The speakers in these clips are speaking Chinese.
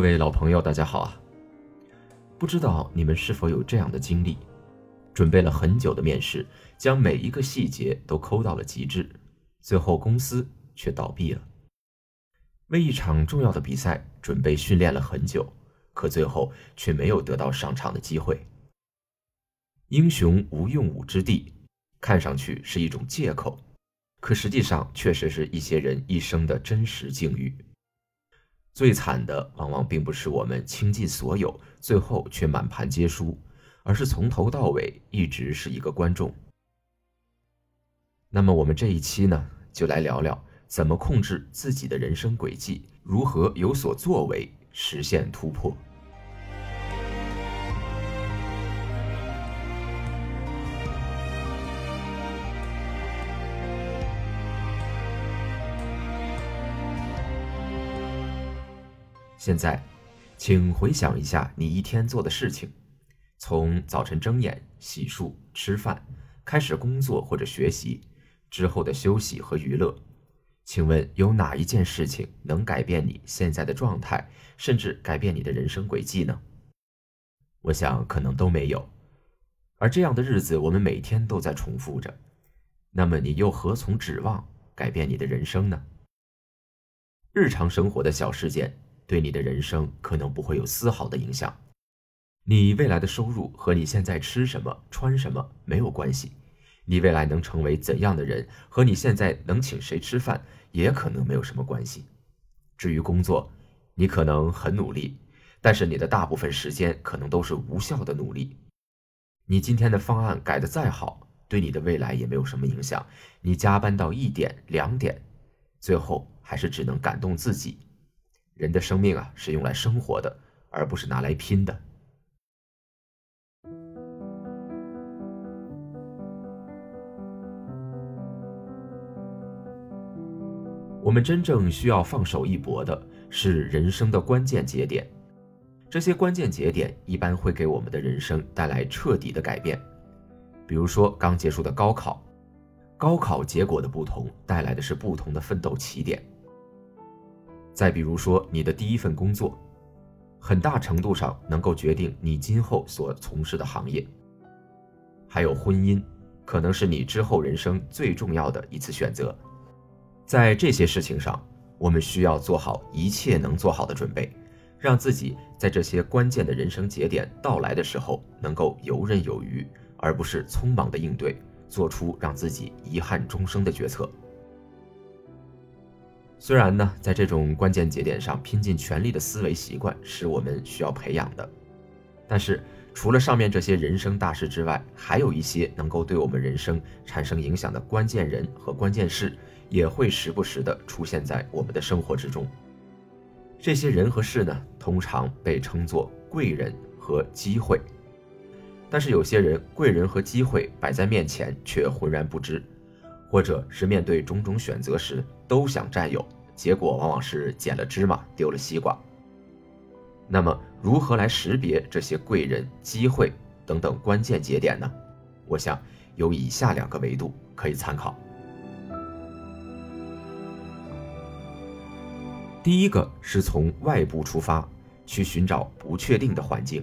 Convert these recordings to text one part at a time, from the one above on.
各位老朋友，大家好啊！不知道你们是否有这样的经历：准备了很久的面试，将每一个细节都抠到了极致，最后公司却倒闭了。为一场重要的比赛准备训练了很久，可最后却没有得到上场的机会。英雄无用武之地，看上去是一种借口，可实际上确实是一些人一生的真实境遇。最惨的往往并不是我们倾尽所有，最后却满盘皆输，而是从头到尾一直是一个观众。那么我们这一期呢，就来聊聊怎么控制自己的人生轨迹，如何有所作为，实现突破。现在，请回想一下你一天做的事情，从早晨睁眼、洗漱、吃饭，开始工作或者学习，之后的休息和娱乐。请问有哪一件事情能改变你现在的状态，甚至改变你的人生轨迹呢？我想可能都没有。而这样的日子，我们每天都在重复着。那么你又何从指望改变你的人生呢？日常生活的小事件。对你的人生可能不会有丝毫的影响，你未来的收入和你现在吃什么穿什么没有关系，你未来能成为怎样的人和你现在能请谁吃饭也可能没有什么关系。至于工作，你可能很努力，但是你的大部分时间可能都是无效的努力。你今天的方案改得再好，对你的未来也没有什么影响。你加班到一点两点，最后还是只能感动自己。人的生命啊，是用来生活的，而不是拿来拼的。我们真正需要放手一搏的是人生的关键节点，这些关键节点一般会给我们的人生带来彻底的改变。比如说刚结束的高考，高考结果的不同带来的是不同的奋斗起点。再比如说，你的第一份工作，很大程度上能够决定你今后所从事的行业。还有婚姻，可能是你之后人生最重要的一次选择。在这些事情上，我们需要做好一切能做好的准备，让自己在这些关键的人生节点到来的时候能够游刃有余，而不是匆忙的应对，做出让自己遗憾终生的决策。虽然呢，在这种关键节点上拼尽全力的思维习惯是我们需要培养的，但是除了上面这些人生大事之外，还有一些能够对我们人生产生影响的关键人和关键事，也会时不时的出现在我们的生活之中。这些人和事呢，通常被称作贵人和机会，但是有些人贵人和机会摆在面前却浑然不知。或者是面对种种选择时都想占有，结果往往是捡了芝麻丢了西瓜。那么，如何来识别这些贵人、机会等等关键节点呢？我想有以下两个维度可以参考。第一个是从外部出发，去寻找不确定的环境。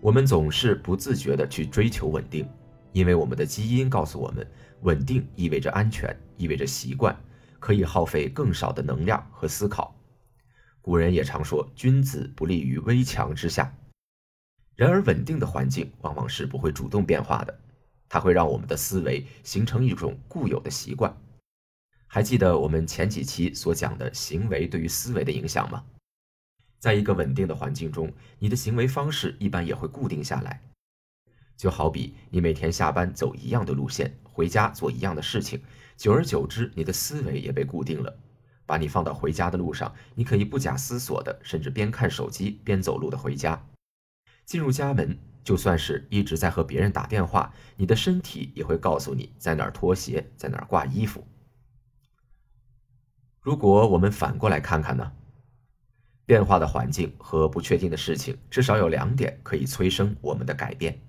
我们总是不自觉地去追求稳定。因为我们的基因告诉我们，稳定意味着安全，意味着习惯，可以耗费更少的能量和思考。古人也常说，君子不立于危墙之下。然而，稳定的环境往往是不会主动变化的，它会让我们的思维形成一种固有的习惯。还记得我们前几期所讲的行为对于思维的影响吗？在一个稳定的环境中，你的行为方式一般也会固定下来。就好比你每天下班走一样的路线，回家做一样的事情，久而久之，你的思维也被固定了。把你放到回家的路上，你可以不假思索的，甚至边看手机边走路的回家。进入家门，就算是一直在和别人打电话，你的身体也会告诉你在哪儿脱鞋，在哪儿挂衣服。如果我们反过来看看呢？变化的环境和不确定的事情，至少有两点可以催生我们的改变。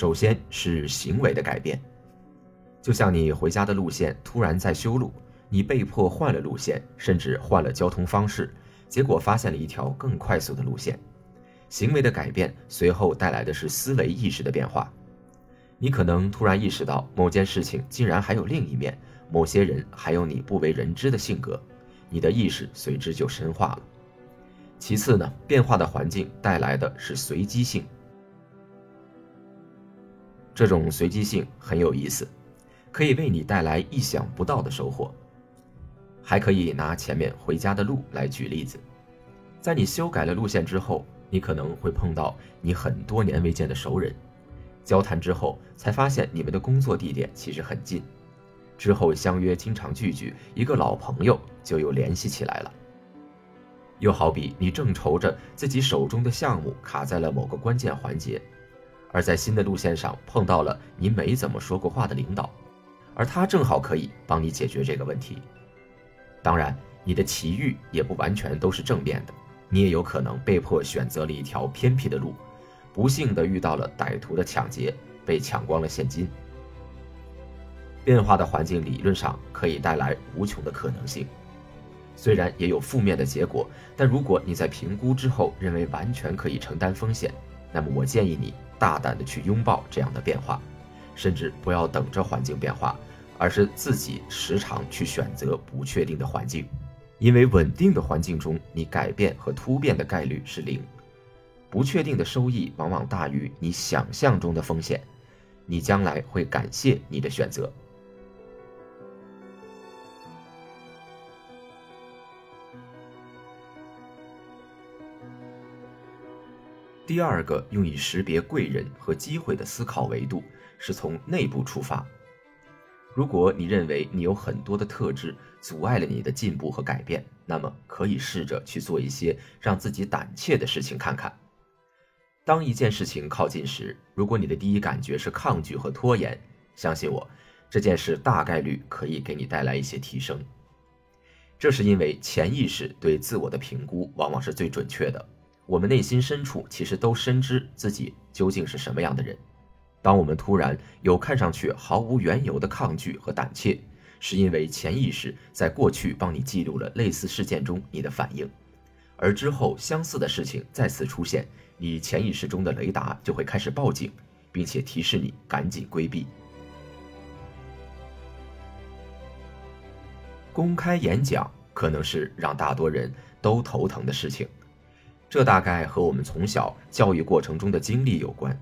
首先是行为的改变。就像你回家的路线突然在修路，你被迫换了路线，甚至换了交通方式，结果发现了一条更快速的路线。行为的改变随后带来的是思维意识的变化。你可能突然意识到某件事情竟然还有另一面，某些人还有你不为人知的性格，你的意识随之就深化了。其次呢，变化的环境带来的是随机性，这种随机性很有意思。可以为你带来意想不到的收获。还可以拿前面回家的路来举例子，在你修改了路线之后，你可能会碰到你很多年未见的熟人，交谈之后才发现你们的工作地点其实很近，之后相约经常聚聚，一个老朋友就又联系起来了。又好比你正愁着自己手中的项目卡在了某个关键环节，而在新的路线上碰到了你没怎么说过话的领导。而他正好可以帮你解决这个问题。当然，你的奇遇也不完全都是正面的，你也有可能被迫选择了一条偏僻的路，不幸的遇到了歹徒的抢劫，被抢光了现金。变化的环境理论上可以带来无穷的可能性，虽然也有负面的结果，但如果你在评估之后认为完全可以承担风险，那么我建议你大胆的去拥抱这样的变化。甚至不要等着环境变化，而是自己时常去选择不确定的环境，因为稳定的环境中，你改变和突变的概率是零，不确定的收益往往大于你想象中的风险，你将来会感谢你的选择。第二个用以识别贵人和机会的思考维度。是从内部出发。如果你认为你有很多的特质阻碍了你的进步和改变，那么可以试着去做一些让自己胆怯的事情看看。当一件事情靠近时，如果你的第一感觉是抗拒和拖延，相信我，这件事大概率可以给你带来一些提升。这是因为潜意识对自我的评估往往是最准确的。我们内心深处其实都深知自己究竟是什么样的人。当我们突然有看上去毫无缘由的抗拒和胆怯，是因为潜意识在过去帮你记录了类似事件中你的反应，而之后相似的事情再次出现，你潜意识中的雷达就会开始报警，并且提示你赶紧规避。公开演讲可能是让大多人都头疼的事情，这大概和我们从小教育过程中的经历有关。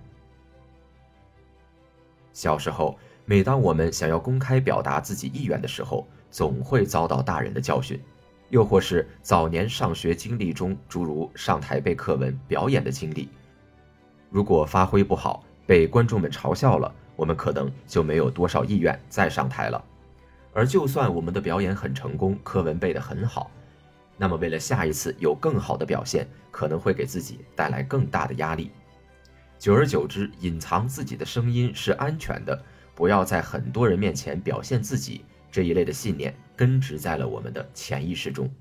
小时候，每当我们想要公开表达自己意愿的时候，总会遭到大人的教训；又或是早年上学经历中，诸如上台背课文、表演的经历。如果发挥不好，被观众们嘲笑了，我们可能就没有多少意愿再上台了。而就算我们的表演很成功，课文背得很好，那么为了下一次有更好的表现，可能会给自己带来更大的压力。久而久之，隐藏自己的声音是安全的，不要在很多人面前表现自己这一类的信念根植在了我们的潜意识中。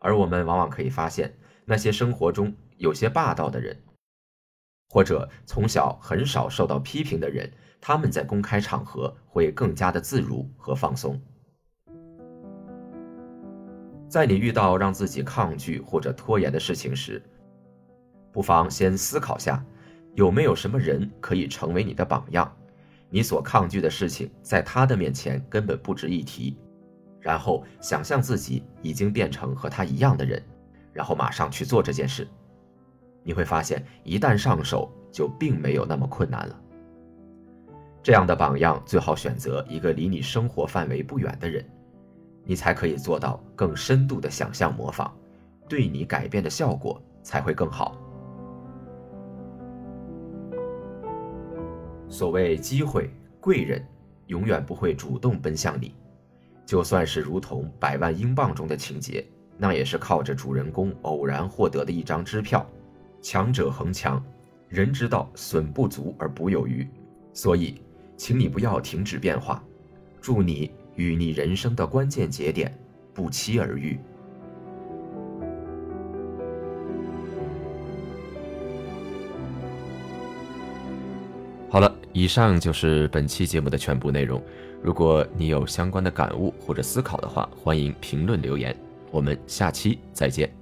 而我们往往可以发现，那些生活中有些霸道的人，或者从小很少受到批评的人，他们在公开场合会更加的自如和放松。在你遇到让自己抗拒或者拖延的事情时，不妨先思考下。有没有什么人可以成为你的榜样？你所抗拒的事情，在他的面前根本不值一提。然后想象自己已经变成和他一样的人，然后马上去做这件事。你会发现，一旦上手，就并没有那么困难了。这样的榜样最好选择一个离你生活范围不远的人，你才可以做到更深度的想象模仿，对你改变的效果才会更好。所谓机会，贵人永远不会主动奔向你，就算是如同百万英镑中的情节，那也是靠着主人公偶然获得的一张支票。强者恒强，人之道损不足而补有余，所以，请你不要停止变化。祝你与你人生的关键节点不期而遇。好了，以上就是本期节目的全部内容。如果你有相关的感悟或者思考的话，欢迎评论留言。我们下期再见。